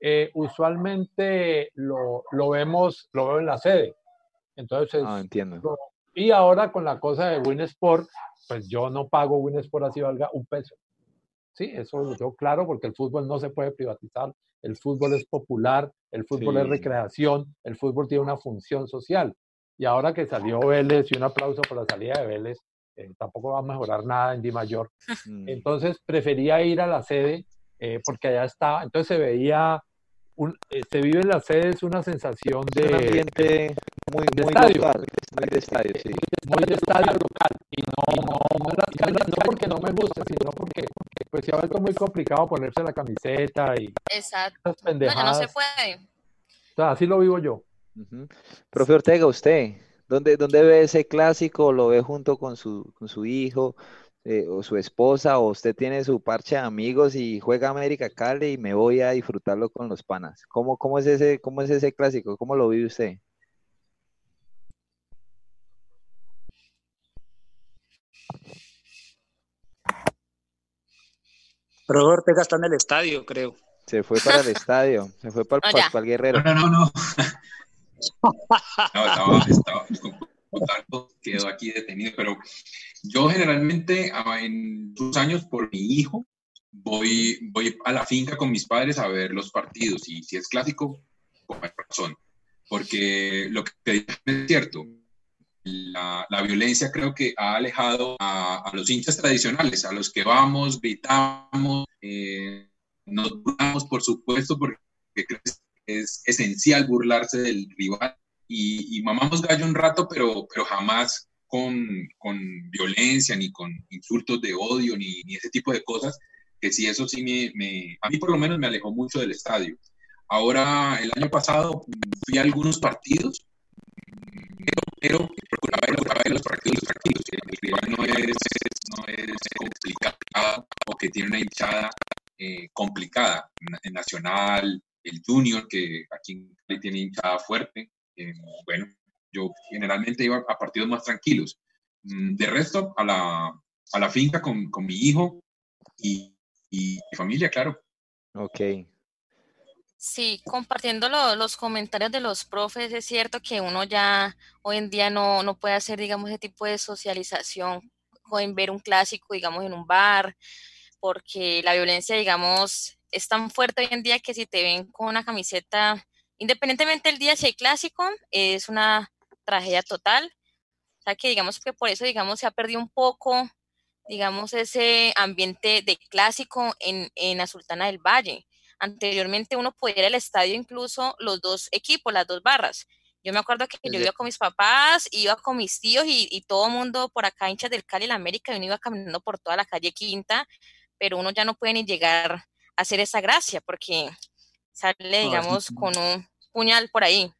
eh, usualmente lo, lo, vemos, lo veo en la sede. Entonces, ah, entiendo. y ahora con la cosa de Winsport, pues yo no pago Winsport así valga un peso. Sí, eso lo tengo claro porque el fútbol no se puede privatizar, el fútbol es popular, el fútbol es recreación, el fútbol tiene una función social. Y ahora que salió Vélez y un aplauso por la salida de Vélez, eh, tampoco va a mejorar nada en Di Mayor. Mm. Entonces prefería ir a la sede eh, porque allá estaba, entonces se veía eh, se vive en las sedes una sensación de un ambiente muy, de muy estadio, local, muy de estadio, sí. muy de estadio local y no, no, no, porque no me gusta, sino porque, pues se ha vuelto muy complicado ponerse la camiseta y Exacto. pendejadas. No, no se puede. O sea, así lo vivo yo. Profe Ortega, usted, ¿dónde, ¿dónde ve ese clásico? ¿Lo ve junto con su, con su hijo? Eh, o su esposa o usted tiene su parche de amigos y juega América Cali y me voy a disfrutarlo con los panas. ¿Cómo, cómo, es, ese, cómo es ese clásico? ¿Cómo lo vive usted? Pero Ortega está en el estadio, creo. Se fue para el estadio, se fue para, el Guerrero. No, no, no. No, estaba, estaba, quedó aquí detenido, pero yo generalmente en sus años por mi hijo voy, voy a la finca con mis padres a ver los partidos y si es clásico, con razón, porque lo que es cierto, la, la, violencia creo que ha alejado a, los hinchas tradicionales, a los que vamos, gritamos, eh, nos burlamos, por supuesto, porque es esencial burlarse del rival y, mamamos gallo un rato, pero, pero jamás con, con, violencia, ni con insultos de odio, ni, ni, ese tipo de cosas, que sí, eso sí me, me, a mí por lo menos me alejó mucho del estadio. Ahora, el año pasado fui a algunos partidos, pero, pero procuraba, ver los partidos tranquilos, que el rival no es, no es complicado o que tiene una hinchada eh, complicada, Nacional, el Junior, que aquí tiene hinchada fuerte, eh, bueno, yo generalmente iba a partidos más tranquilos. Mm, de resto, a la, a la finca con, con, mi hijo y, y, mi familia, claro. Ok. Sí, compartiendo los comentarios de los profes, es cierto que uno ya hoy en día no, no puede hacer, digamos, ese tipo de socialización, en ver un clásico, digamos, en un bar, porque la violencia, digamos, es tan fuerte hoy en día que si te ven con una camiseta independientemente del día si hay clásico, es una tragedia total. O sea que digamos que por eso, digamos, se ha perdido un poco, digamos, ese ambiente de clásico en, en la Sultana del Valle. Anteriormente uno podía ir al estadio incluso los dos equipos, las dos barras. Yo me acuerdo que yo iba con mis papás, iba con mis tíos y, y todo el mundo por acá, hinchas del Cali la América, y uno iba caminando por toda la calle Quinta, pero uno ya no puede ni llegar hacer esa gracia porque sale, digamos, con un puñal por ahí.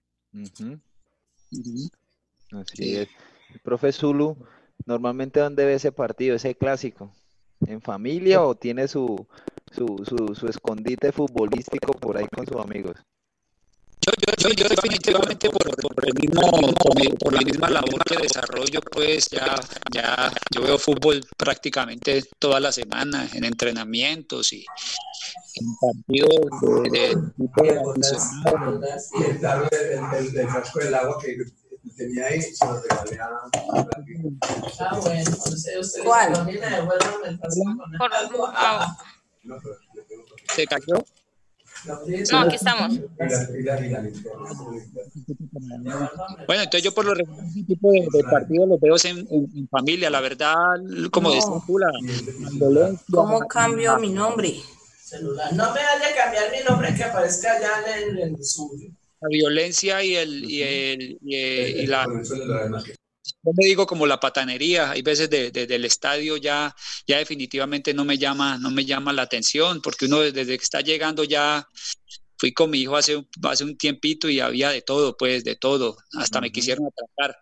Así es. El profe Zulu, normalmente ¿dónde ve ese partido, ese clásico? ¿En familia o tiene su, su, su, su escondite futbolístico por ahí con sus amigos? Yo, yo, yo, definitivamente por, por, el mismo, por, la misma labor que desarrollo, pues ya, ya yo veo fútbol prácticamente toda la semana en entrenamientos y en partidos de, y el tarro del frasco del agua que tenía ahí se lo regalé a Ah, bueno, ¿Cuál? ¿Se cayó? No, aquí estamos. Bueno, entonces yo por lo regular este tipo de, de partidos los veo en, en, familia, la verdad, como no. dice ¿Cómo cambio mi nombre? Celular. No me vaya a cambiar mi nombre que aparezca allá en el suyo. La violencia y el y, el, y, y la yo me digo como la patanería, hay veces de, de, del estadio ya, ya definitivamente no me llama, no me llama la atención, porque uno desde que está llegando ya, fui con mi hijo hace, hace un tiempito y había de todo, pues de todo, hasta me quisieron atrapar.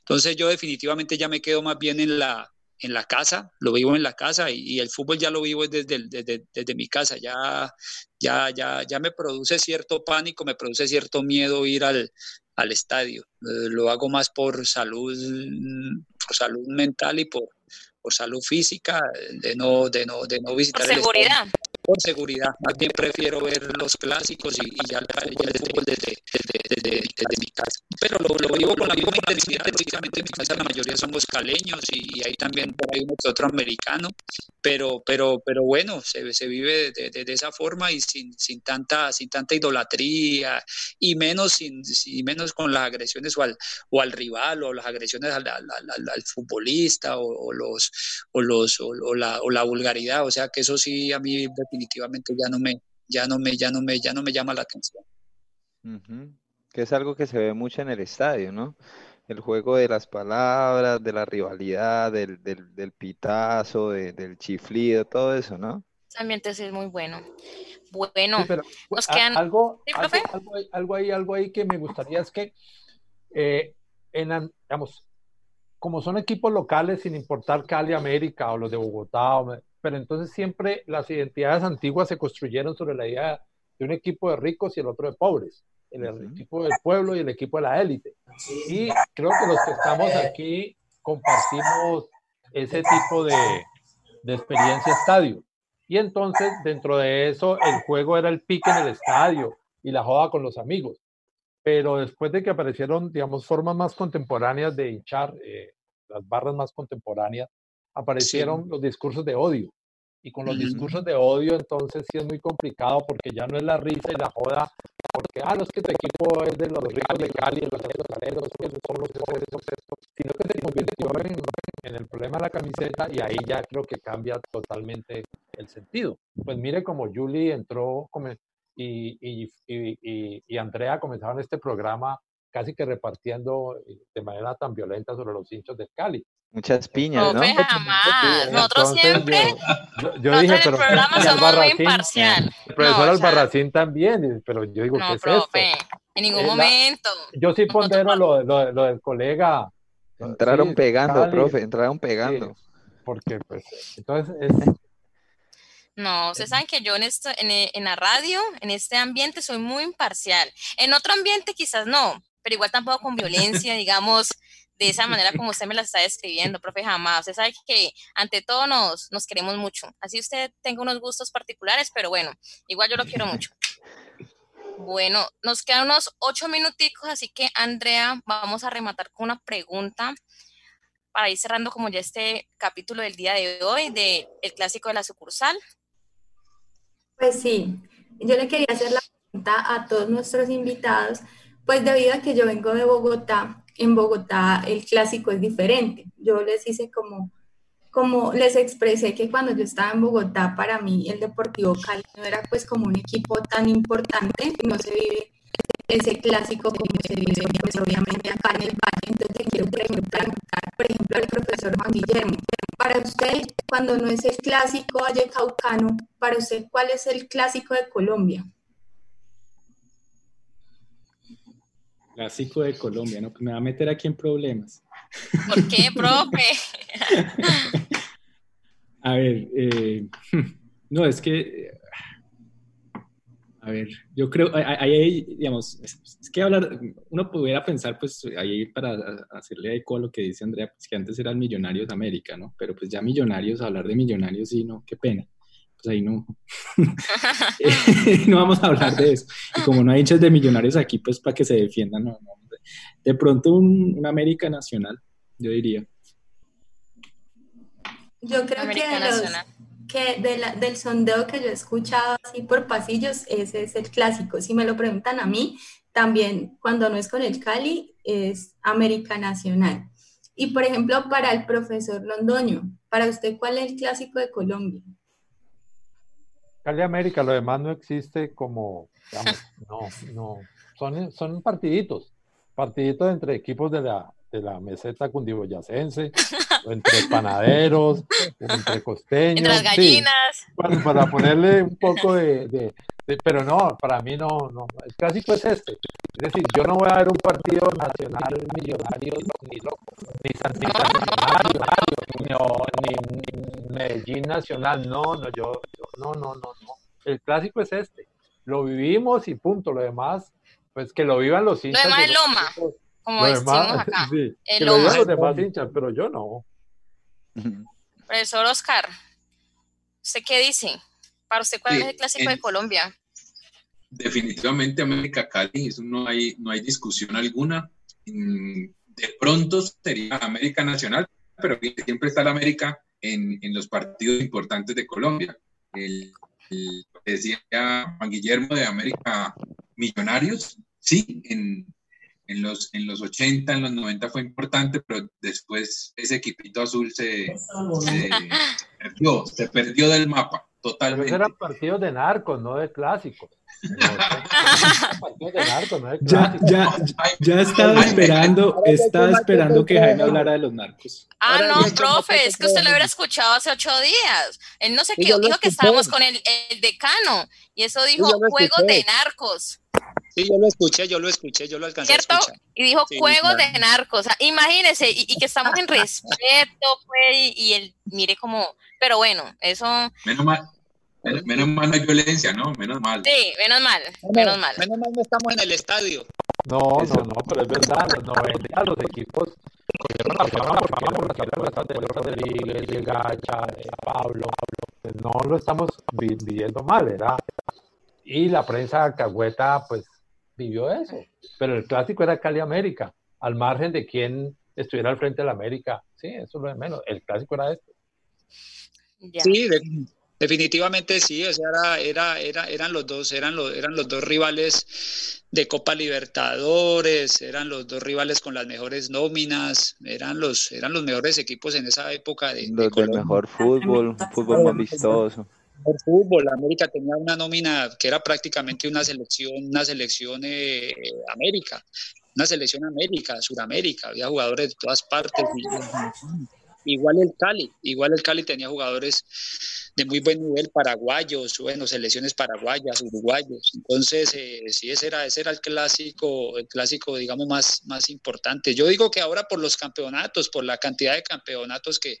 Entonces yo definitivamente ya me quedo más bien en la, en la casa, lo vivo en la casa y, el fútbol ya lo vivo desde, desde, desde, mi casa, ya, ya, ya, ya me produce cierto pánico, me produce cierto miedo ir al, al estadio. Eh, lo hago más por salud, por salud mental y por, por salud física, de no, de no, de no visitar por seguridad. Por seguridad, más bien prefiero ver los clásicos y, ya, el fútbol desde, desde, desde, mi casa. Pero lo, lo, vivo con la misma intensidad, precisamente en mi casa la mayoría somos caleños y, ahí también hay uno otro americano, pero, pero, pero bueno, se, se vive de, de, esa forma y sin, sin, tanta, sin tanta idolatría y menos, sin, y menos con las agresiones o al, o al rival o las agresiones al, al, al, futbolista o, los o los o, la, o la vulgaridad. O sea que eso sí a mí definitivamente ya no me ya no me ya no me ya no me llama la atención. Que es algo que se ve mucho en el estadio no el juego de las palabras de la rivalidad del, del, del pitazo del chiflido todo eso no ese ambiente sí es muy bueno. Bueno nos quedan algo, algo, algo, ahí algo ahí que me gustaría es que eh, en, digamos, como son equipos locales, sin importar Cali, América o los de Bogotá, pero entonces siempre las identidades antiguas se construyeron sobre la idea de un equipo de ricos y el otro de pobres, el equipo del pueblo y el equipo de la élite. Y creo que los que estamos aquí compartimos ese tipo de, de experiencia estadio. Y entonces, dentro de eso, el juego era el pique en el estadio y la joda con los amigos pero después de que aparecieron, digamos, formas más contemporáneas de hinchar, eh, las barras más contemporáneas, aparecieron los discursos de odio. Y con los discursos de odio, entonces sí es muy complicado porque ya no es la risa y la joda, porque, ah, no es que tu equipo es de los ricos de Cali, los aleros, son los sino que se convirtió en, en, el problema de la camiseta y ahí ya creo que cambia totalmente el sentido. Pues mire como Julie entró, como, y, y, y, Andrea comenzaron este programa casi que repartiendo eh, de manera tan violenta sobre los hinchos de Cali. Muchas piñas, ¿no? jamás. Nosotros siempre. Yo, dije, pero. El programa somos muy imparcial. El profesor Albarracín también, pero yo digo, no, ¿qué es profe, esto? En ningún momento. Yo sí pondero lo, lo, lo, del colega. Entraron pegando, profe, entraron pegando. porque, pues, entonces es, no, ustedes saben que yo en, esto, en, en, la radio, en este ambiente, soy muy imparcial. En otro ambiente quizás no, pero igual tampoco con violencia, digamos, de esa manera como usted me la está describiendo, profe, jamás. Usted sabe que ante todo nos, nos queremos mucho. Así usted tenga unos gustos particulares, pero bueno, igual yo lo quiero mucho. Bueno, nos quedan unos ocho minuticos, así que Andrea, vamos a rematar con una pregunta para ir cerrando como ya este capítulo del día de hoy del el clásico de la sucursal. Pues sí, yo le quería hacer la pregunta a todos nuestros invitados, pues debido a que yo vengo de Bogotá, en Bogotá el clásico es diferente. Yo les hice como, como les expresé que cuando yo estaba en Bogotá, para mí el Deportivo Cali no era pues como un equipo tan importante, no se vive ese clásico como se vive pues, obviamente acá en el Valle. Entonces quiero preguntar, por ejemplo, al profesor Juan Guillermo, para usted, cuando no es el clásico Caucano, para usted, ¿cuál es el clásico de Colombia? Clásico de Colombia, ¿no? Me va a meter aquí en problemas. ¿Por qué, profe? a ver, eh, no, es que a ver, yo creo, ahí, digamos, es, que hablar, uno pudiera pensar, pues, ahí para hacerle eco a lo que dice Andrea, pues que antes eran Millonarios de América, ¿no? Pero pues ya Millonarios, hablar de Millonarios, sí, no, qué pena. Pues ahí no, no vamos a hablar de eso. Y como no hay hinchas de Millonarios aquí, pues para que se defiendan, no, no. De pronto un, América Nacional, yo diría. Yo creo que del sondeo que yo he escuchado así por pasillos, ese es el clásico. Si me lo preguntan a mí, también cuando no es con el Cali, es América Nacional. Y por ejemplo, para el profesor Londoño, para usted, ¿cuál es el clásico de Colombia? Cali América, lo demás no existe como, digamos, no, no, son, son partiditos, partiditos entre equipos de la, de la meseta cundiboyacense, entre panaderos, entre costeños. Entre las gallinas. para, ponerle un poco de, pero no, para mí no, no, el clásico es este. Es decir, yo no voy a ver un partido nacional millonario ni loco, ni San, ni, ni, Medellín Nacional, no, no, yo, no, no, no, no. El clásico es este. Lo vivimos y punto. Lo demás, pues que lo vivan los hinchas. Lo demás es Loma, como decimos acá. Sí, que lo vivan los demás hinchas, pero yo no. Profesor Oscar, ¿usted qué dice? Para usted, ¿cuál es el clásico de Colombia? Definitivamente América Cali, eso no hay, no hay discusión alguna. Mm, de pronto sería América Nacional, pero siempre está la América en, en los partidos importantes de Colombia. El, decía Juan Guillermo de América Millonarios, sí, en, en, los, en los 80, en los 90 fue importante, pero después ese equipito azul se, se perdió, se perdió del mapa. Totalmente. Eran partidos de narcos, no de clásicos. ya, ya, ya estaba esperando, estaba esperando que Jaime hablara de los narcos. Ah, no, profe, es que usted lo hubiera escuchado hace ocho días. Él no sé qué, dijo que estábamos con el, el decano y eso dijo juegos de narcos. Sí, yo lo escuché, yo lo escuché, yo lo alcancé ¿Cierto? a escuchar. Y dijo juegos de narcos. O sea, imagínese, y, y, que estamos en respeto, pues, y, y el, mire como, pero bueno, eso. Menos mal. Menos mal no hay violencia, ¿no? Menos mal. Sí, menos mal, menos mal. Menos mal no estamos en el estadio. No, no, no, pero es verdad, los 90 los equipos cogieron la fama por fama por las carreras de los Rodríguez, de Gacha, de Pablo, pues no lo estamos viviendo mal, era. Y la prensa cagüeta, pues, vivió eso. Pero el clásico era Cali América, al margen de quién estuviera al frente de la América. Sí, eso es lo de menos. El clásico era este. Ya. Sí, de, definitivamente sí. O sea, era, era, era, eran los dos, eran los, eran los dos rivales de Copa Libertadores, eran los dos rivales con las mejores nóminas, eran los, eran los mejores equipos en esa época de, los de del mejor fútbol, fútbol más vistoso por fútbol. América tenía una nómina que era prácticamente una selección, una selección eh, América, una selección América, Suramérica, había jugadores de todas partes. Igual el Cali, igual el Cali tenía jugadores de muy buen nivel paraguayos, bueno, selecciones paraguayas, uruguayos. Entonces, eh, sí, ese era, ese era el clásico, el clásico, digamos, más, más importante. Yo digo que ahora por los campeonatos, por la cantidad de campeonatos que,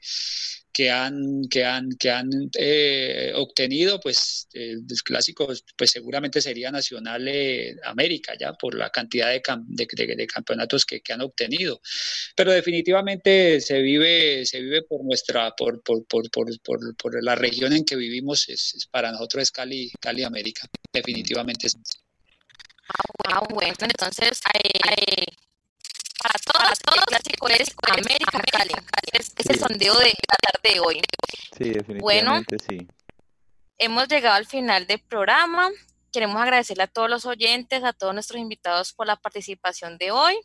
que han, que han, que han eh, obtenido, pues el clásico pues seguramente sería Nacional eh, América, ya por la cantidad de, de, de campeonatos que, que, han obtenido. Pero definitivamente se vive, se vive por nuestra, por, por, por, por, por la región en que vivimos, es, es, para nosotros es Cali, Cali América, definitivamente. Ah, bueno, entonces hay, para todas, todos, el clásico es América Cali. Es, es el sondeo de la tarde de hoy. Sí, definitivamente bueno, sí. Hemos llegado al final del programa. Queremos agradecerle a todos los oyentes, a todos nuestros invitados por la participación de hoy.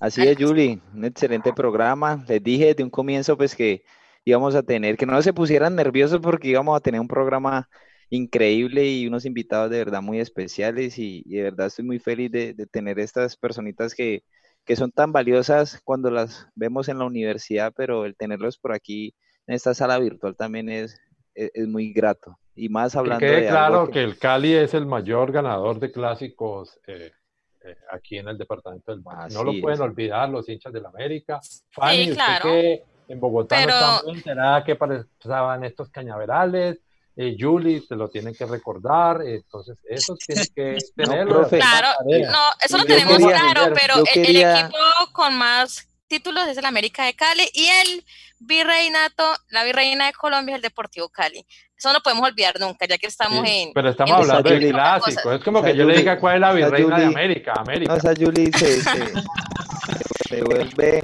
Así es, Julie, un excelente programa. Les dije desde un comienzo pues que íbamos a tener, que no se pusieran nerviosos porque íbamos a tener un programa increíble y unos invitados de verdad muy especiales y, y de verdad estoy muy feliz de, de tener estas personitas que, que, son tan valiosas cuando las vemos en la universidad, pero el tenerlos por aquí en esta sala virtual también es, es, es muy grato. Y más hablando que quede de claro que... que... el Cali es el mayor ganador de clásicos eh, eh, aquí en el departamento del Valle. No lo pueden es. olvidar los hinchas del América. Fanny, sí, claro. usted que en Bogotá Pero... no está muy enterada qué pasaban estos cañaverales, eh, Julie te lo tiene que recordar, entonces eso tiene que tenerlo. No, claro, no, eso lo tenemos quería, claro, pero el, quería... el, equipo con más títulos es el América de Cali y el virreinato, la virreina de Colombia es el Deportivo Cali. Eso no podemos olvidar nunca, ya que estamos sí, en. Pero estamos en hablando del clásico. Es como que yo Julie, le diga cuál es la virreina Julie, de América. América. No, esa Julie se, se, se vuelve.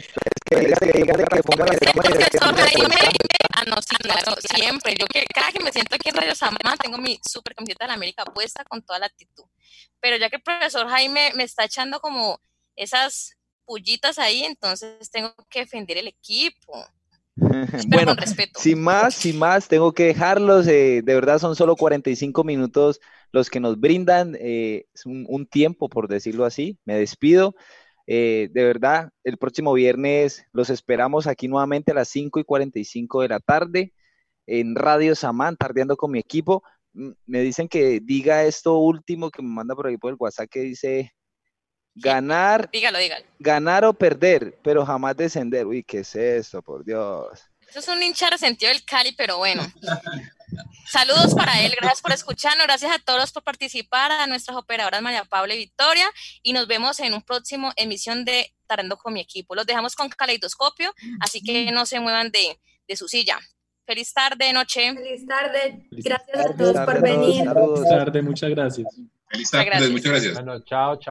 Ah, no, sí, claro, siempre. Yo que cada que me siento aquí en Radio Samán tengo mi super camiseta de la América puesta con toda la actitud. Pero ya que el profesor Jaime me está echando como esas pullitas ahí, entonces tengo que defender el equipo. bueno, sin más, sin más, tengo que dejarlos. Eh, de verdad son solo 45 minutos los que nos brindan eh, un, un, tiempo, por decirlo así. Me despido. Eh, de verdad, el próximo viernes los esperamos aquí nuevamente a las 5 y 45 de la tarde. en Radio Samán, tardeando con mi equipo. Me dicen que diga esto último que me manda por ahí por el WhatsApp que dice ganar, dígalo, dígalo. ganar o perder, pero jamás descender. Uy, ¿qué es esto? Por Dios. Eso es un hincha resentido del Cali, pero bueno. Saludos para él, gracias por escucharnos, gracias a todos por participar, a nuestras operadoras María Paula y Victoria, y nos vemos en un próximo emisión de Tarando con mi equipo. Los dejamos con caleidoscopio, así que no se muevan de, de su silla. Feliz tarde, noche. Feliz tarde. Gracias a todos por venir. Feliz tarde, muchas gracias. Feliz tarde, muchas gracias. Bueno, chao, chao.